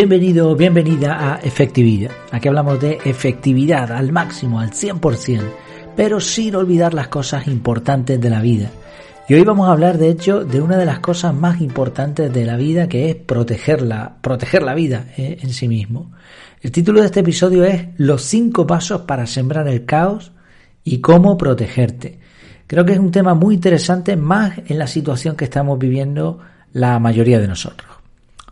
Bienvenido, bienvenida a Efectividad. Aquí hablamos de efectividad al máximo, al 100%, pero sin olvidar las cosas importantes de la vida. Y hoy vamos a hablar, de hecho, de una de las cosas más importantes de la vida, que es protegerla, proteger la vida eh, en sí mismo. El título de este episodio es Los cinco pasos para sembrar el caos y cómo protegerte. Creo que es un tema muy interesante, más en la situación que estamos viviendo la mayoría de nosotros.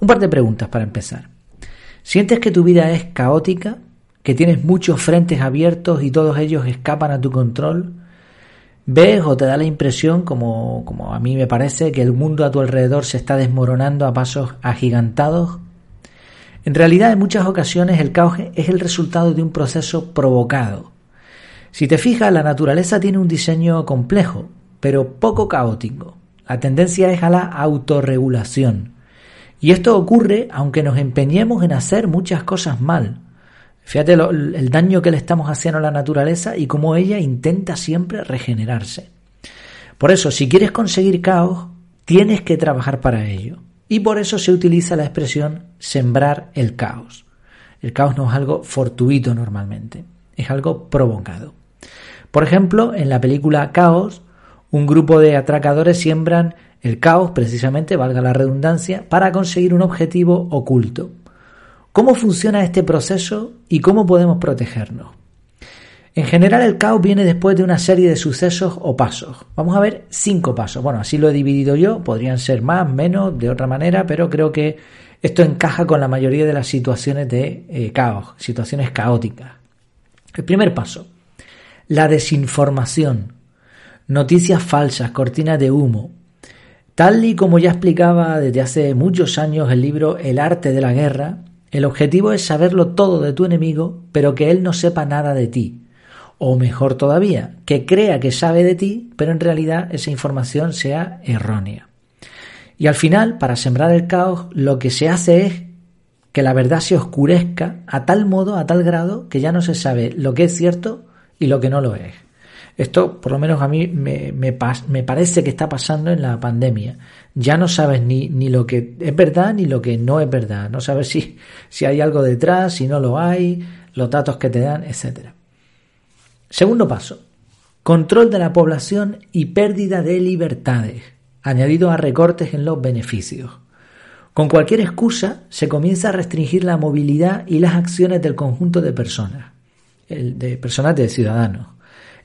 Un par de preguntas para empezar. ¿Sientes que tu vida es caótica? ¿Que tienes muchos frentes abiertos y todos ellos escapan a tu control? ¿Ves o te da la impresión, como, como a mí me parece, que el mundo a tu alrededor se está desmoronando a pasos agigantados? En realidad, en muchas ocasiones el caos es el resultado de un proceso provocado. Si te fijas, la naturaleza tiene un diseño complejo, pero poco caótico. La tendencia es a la autorregulación. Y esto ocurre aunque nos empeñemos en hacer muchas cosas mal. Fíjate el daño que le estamos haciendo a la naturaleza y cómo ella intenta siempre regenerarse. Por eso, si quieres conseguir caos, tienes que trabajar para ello. Y por eso se utiliza la expresión sembrar el caos. El caos no es algo fortuito normalmente, es algo provocado. Por ejemplo, en la película Caos, un grupo de atracadores siembran el caos, precisamente, valga la redundancia, para conseguir un objetivo oculto. ¿Cómo funciona este proceso y cómo podemos protegernos? En general el caos viene después de una serie de sucesos o pasos. Vamos a ver cinco pasos. Bueno, así lo he dividido yo, podrían ser más, menos, de otra manera, pero creo que esto encaja con la mayoría de las situaciones de eh, caos, situaciones caóticas. El primer paso, la desinformación, noticias falsas, cortinas de humo, Tal y como ya explicaba desde hace muchos años el libro El arte de la guerra, el objetivo es saberlo todo de tu enemigo, pero que él no sepa nada de ti. O mejor todavía, que crea que sabe de ti, pero en realidad esa información sea errónea. Y al final, para sembrar el caos, lo que se hace es que la verdad se oscurezca a tal modo, a tal grado, que ya no se sabe lo que es cierto y lo que no lo es. Esto, por lo menos a mí, me, me, parece que está pasando en la pandemia. Ya no sabes ni, ni, lo que es verdad ni lo que no es verdad. No sabes si, si hay algo detrás, si no lo hay, los datos que te dan, etc. Segundo paso. Control de la población y pérdida de libertades, añadido a recortes en los beneficios. Con cualquier excusa se comienza a restringir la movilidad y las acciones del conjunto de personas, de personas de ciudadanos.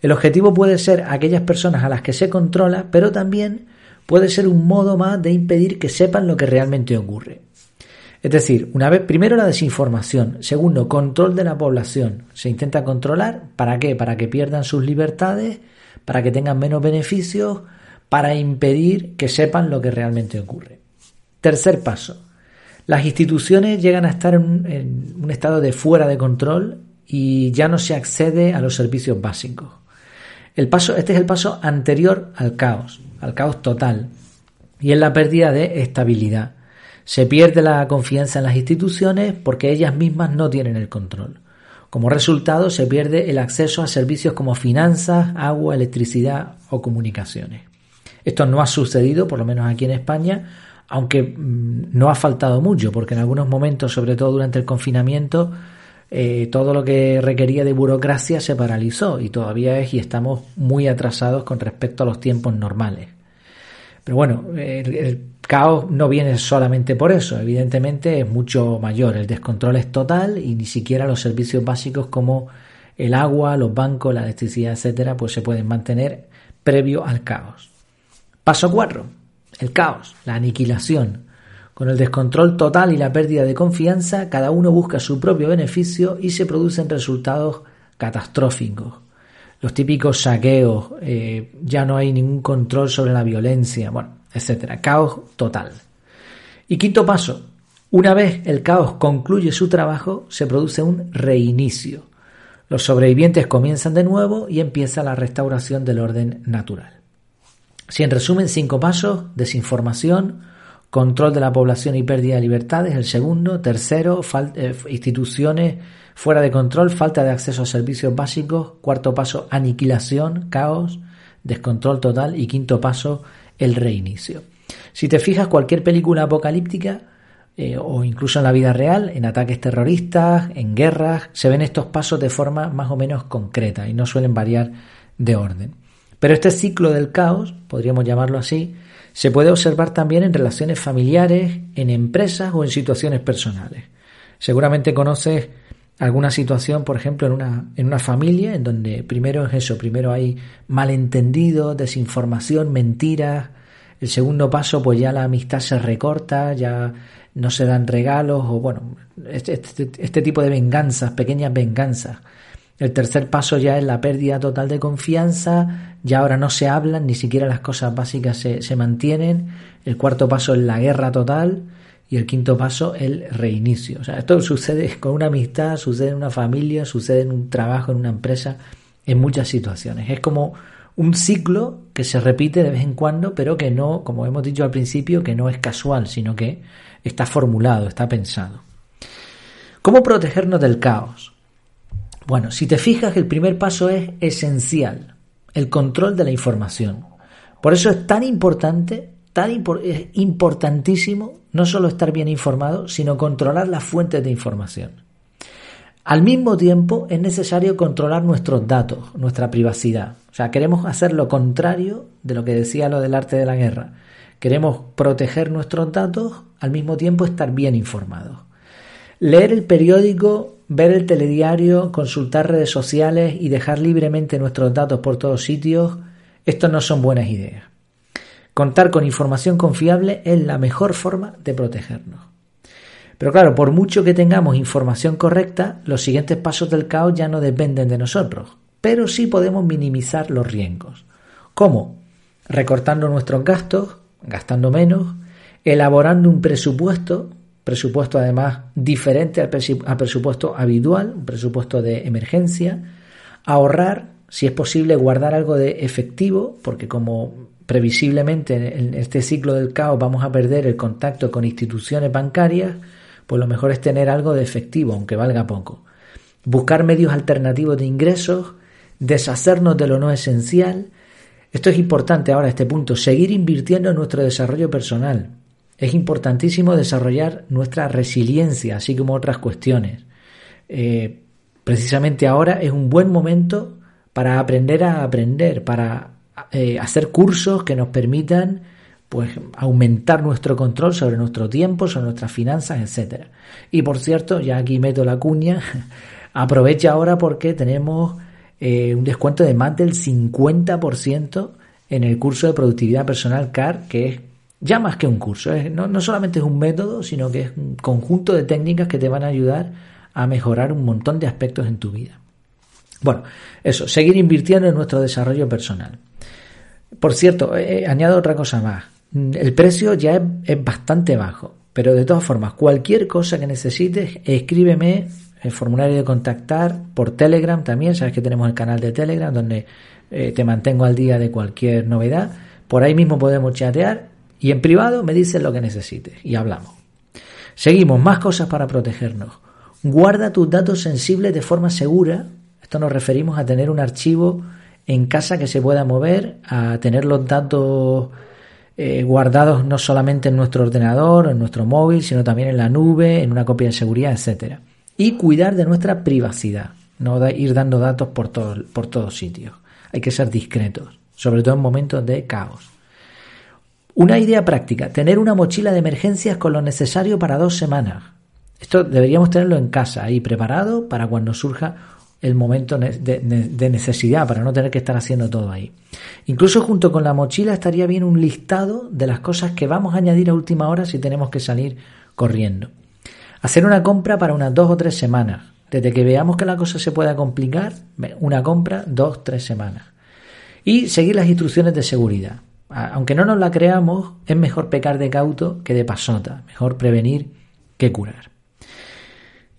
El objetivo puede ser aquellas personas a las que se controla, pero también puede ser un modo más de impedir que sepan lo que realmente ocurre. Es decir, una vez, primero la desinformación, segundo, control de la población. Se intenta controlar, ¿para qué? Para que pierdan sus libertades, para que tengan menos beneficios, para impedir que sepan lo que realmente ocurre. Tercer paso, las instituciones llegan a estar en en un estado de fuera de control y ya no se accede a los servicios básicos. El paso, este es el paso anterior al caos, al caos total, y es la pérdida de estabilidad. Se pierde la confianza en las instituciones porque ellas mismas no tienen el control. Como resultado, se pierde el acceso a servicios como finanzas, agua, electricidad o comunicaciones. Esto no ha sucedido, por lo menos aquí en España, aunque mm, no ha faltado mucho, porque en algunos momentos, sobre todo durante el confinamiento, eh, todo lo que requería de burocracia se paralizó y todavía es y estamos muy atrasados con respecto a los tiempos normales. Pero bueno, el, caos no viene solamente por eso, evidentemente es mucho mayor, el descontrol es total y ni siquiera los servicios básicos como el agua, los bancos, la electricidad, etcétera, pues se pueden mantener previo al caos. Paso 4. El caos, la aniquilación. Con el descontrol total y la pérdida de confianza, cada uno busca su propio beneficio y se producen resultados catastróficos. Los típicos saqueos, eh, ya no hay ningún control sobre la violencia, bueno, etcétera. Caos total. Y quinto paso, una vez el caos concluye su trabajo, se produce un reinicio. Los sobrevivientes comienzan de nuevo y empieza la restauración del orden natural. Si en resumen cinco pasos, desinformación, control de la población y pérdida de libertades, el segundo, tercero, eh, instituciones fuera de control, falta de acceso a servicios básicos, cuarto paso, aniquilación, caos, descontrol total y quinto paso, el reinicio. Si te fijas, cualquier película apocalíptica eh, o incluso en la vida real, en ataques terroristas, en guerras, se ven estos pasos de forma más o menos concreta y no suelen variar de orden. Pero este ciclo del caos, podríamos llamarlo así, se puede observar también en relaciones familiares, en empresas o en situaciones personales. Seguramente conoces alguna situación, por ejemplo, en una, en una familia, en donde primero es eso, primero hay malentendido, desinformación, mentiras. El segundo paso, pues ya la amistad se recorta, ya no se dan regalos o bueno, este, este, este, tipo de venganzas, pequeñas venganzas. El tercer paso ya es la pérdida total de confianza, ya ahora no se hablan, ni siquiera las cosas básicas se, se mantienen. El cuarto paso es la guerra total y el quinto paso el reinicio. O sea, esto sucede con una amistad, sucede en una familia, sucede en un trabajo, en una empresa, en muchas situaciones. Es como un ciclo que se repite de vez en cuando, pero que no, como hemos dicho al principio, que no es casual, sino que está formulado, está pensado. ¿Cómo protegernos del caos? Bueno, si te fijas, el primer paso es esencial, el control de la información. Por eso es tan importante, tan es importantísimo no solo estar bien informado, sino controlar las fuentes de información. Al mismo tiempo es necesario controlar nuestros datos, nuestra privacidad. O sea, queremos hacer lo contrario de lo que decía lo del arte de la guerra. Queremos proteger nuestros datos, al mismo tiempo estar bien informados. Leer el periódico, ver el telediario, consultar redes sociales y dejar libremente nuestros datos por todos sitios, esto no son buenas ideas. Contar con información confiable es la mejor forma de protegernos. Pero claro, por mucho que tengamos información correcta, los siguientes pasos del caos ya no dependen de nosotros, pero sí podemos minimizar los riesgos. ¿Cómo? Recortando nuestros gastos, gastando menos, elaborando un presupuesto, presupuesto además diferente al presupuesto habitual, un presupuesto de emergencia, ahorrar, si es posible, guardar algo de efectivo, porque como previsiblemente en este ciclo del caos vamos a perder el contacto con instituciones bancarias, pues lo mejor es tener algo de efectivo, aunque valga poco. Buscar medios alternativos de ingresos, deshacernos de lo no esencial, esto es importante ahora, este punto, seguir invirtiendo en nuestro desarrollo personal. Es importantísimo desarrollar nuestra resiliencia, así como otras cuestiones. Eh, precisamente ahora es un buen momento para aprender a aprender, para eh, hacer cursos que nos permitan pues aumentar nuestro control sobre nuestro tiempo, sobre nuestras finanzas, etcétera. Y por cierto, ya aquí meto la cuña, aprovecha ahora porque tenemos eh, un descuento de más del 50% en el curso de productividad personal CAR, que es ya más que un curso, no, no solamente es un método, sino que es un conjunto de técnicas que te van a ayudar a mejorar un montón de aspectos en tu vida. Bueno, eso, seguir invirtiendo en nuestro desarrollo personal. Por cierto, eh, añado otra cosa más. El precio ya es, es, bastante bajo, pero de todas formas, cualquier cosa que necesites, escríbeme el formulario de contactar, por Telegram también, sabes que tenemos el canal de Telegram donde eh, te mantengo al día de cualquier novedad. Por ahí mismo podemos chatear y en privado me dices lo que necesites y hablamos. Seguimos, más cosas para protegernos. Guarda tus datos sensibles de forma segura. Esto nos referimos a tener un archivo en casa que se pueda mover, a tener los datos eh, guardados no solamente en nuestro ordenador, en nuestro móvil, sino también en la nube, en una copia de seguridad, etcétera y cuidar de nuestra privacidad, no ir dando datos por, todo, por todos sitios. Hay que ser discretos, sobre todo en momentos de caos. Una idea práctica, tener una mochila de emergencias con lo necesario para dos semanas. Esto deberíamos tenerlo en casa, ahí preparado para cuando surja el momento de, necesidad, para no tener que estar haciendo todo ahí. Incluso junto con la mochila estaría bien un listado de las cosas que vamos a añadir a última hora si tenemos que salir corriendo. Hacer una compra para unas dos o tres semanas. Desde que veamos que la cosa se pueda complicar, una compra, dos, tres semanas. Y seguir las instrucciones de seguridad. Aunque no nos la creamos, es mejor pecar de cauto que de pasota. Mejor prevenir que curar.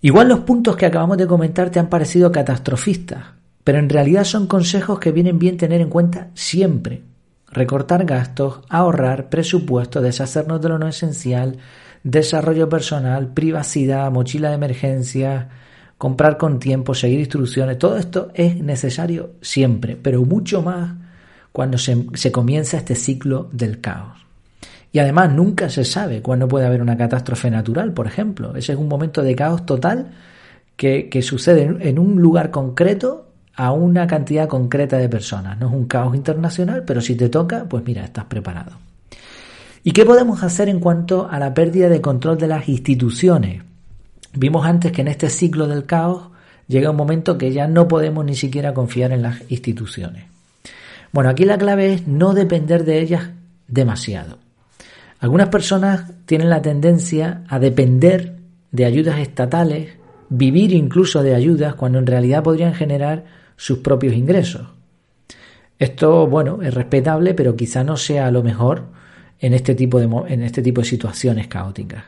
Igual los puntos que acabamos de comentar te han parecido catastrofistas, pero en realidad son consejos que vienen bien tener en cuenta siempre. Recortar gastos, ahorrar, presupuesto, deshacernos de lo no esencial, desarrollo personal, privacidad, mochila de emergencia, comprar con tiempo, seguir instrucciones, todo esto es necesario siempre, pero mucho más cuando se, comienza este ciclo del caos. Y además nunca se sabe cuándo puede haber una catástrofe natural, por ejemplo. Ese es un momento de caos total que, sucede en un lugar concreto a una cantidad concreta de personas. No es un caos internacional, pero si te toca, pues mira, estás preparado. ¿Y qué podemos hacer en cuanto a la pérdida de control de las instituciones? Vimos antes que en este ciclo del caos llega un momento que ya no podemos ni siquiera confiar en las instituciones. Bueno, aquí la clave es no depender de ellas demasiado. Algunas personas tienen la tendencia a depender de ayudas estatales, vivir incluso de ayudas cuando en realidad podrían generar sus propios ingresos. Esto, bueno, es respetable, pero quizá no sea lo mejor en este tipo de, en este tipo de situaciones caóticas.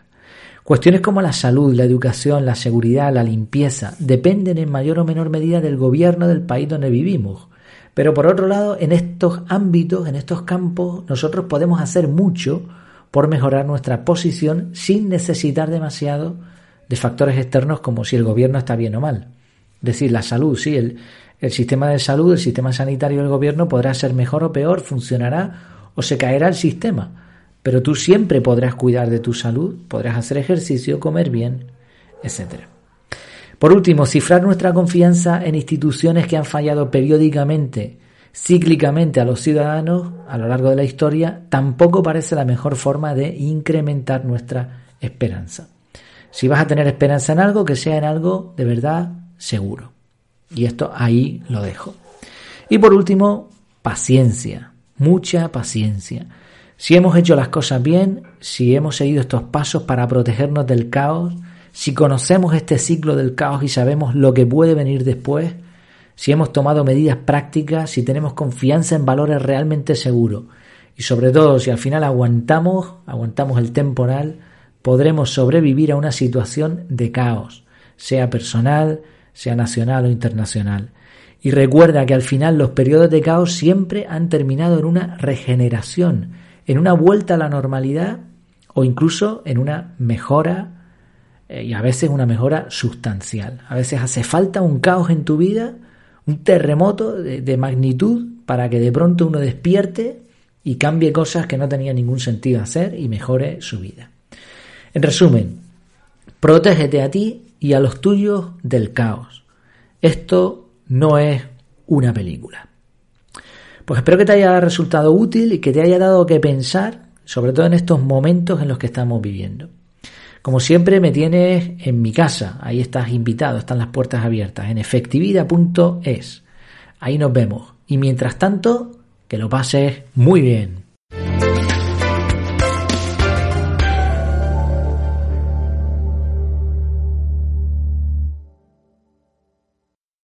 Cuestiones como la salud, la educación, la seguridad, la limpieza, dependen en mayor o menor medida del gobierno del país donde vivimos. Pero por otro lado, en estos ámbitos, en estos campos, nosotros podemos hacer mucho por mejorar nuestra posición sin necesitar demasiado de factores externos como si el gobierno está bien o mal. Es decir, la salud, sí, el, sistema de salud, el sistema sanitario del gobierno podrá ser mejor o peor, funcionará o se caerá el sistema, pero tú siempre podrás cuidar de tu salud, podrás hacer ejercicio, comer bien, etc. Por último, cifrar nuestra confianza en instituciones que han fallado periódicamente, cíclicamente a los ciudadanos a lo largo de la historia, tampoco parece la mejor forma de incrementar nuestra esperanza. Si vas a tener esperanza en algo, que sea en algo de verdad seguro. Y esto ahí lo dejo. Y por último, paciencia, mucha paciencia. Si hemos hecho las cosas bien, si hemos seguido estos pasos para protegernos del caos, si conocemos este ciclo del caos y sabemos lo que puede venir después, si hemos tomado medidas prácticas, si tenemos confianza en valores realmente seguros y sobre todo si al final aguantamos, aguantamos el temporal, podremos sobrevivir a una situación de caos, sea personal, sea nacional o internacional. Y recuerda que al final los periodos de caos siempre han terminado en una regeneración, en una vuelta a la normalidad o incluso en una mejora eh, y a veces una mejora sustancial. A veces hace falta un caos en tu vida, un terremoto de, de magnitud para que de pronto uno despierte y cambie cosas que no tenía ningún sentido hacer y mejore su vida. En resumen, protégete a ti y a los tuyos del caos. Esto no es una película. Pues espero que te haya resultado útil y que te haya dado que pensar, sobre todo en estos momentos en los que estamos viviendo. Como siempre me tienes en mi casa, ahí estás invitado, están las puertas abiertas, en efectividad.es. Ahí nos vemos. Y mientras tanto, que lo pases muy bien.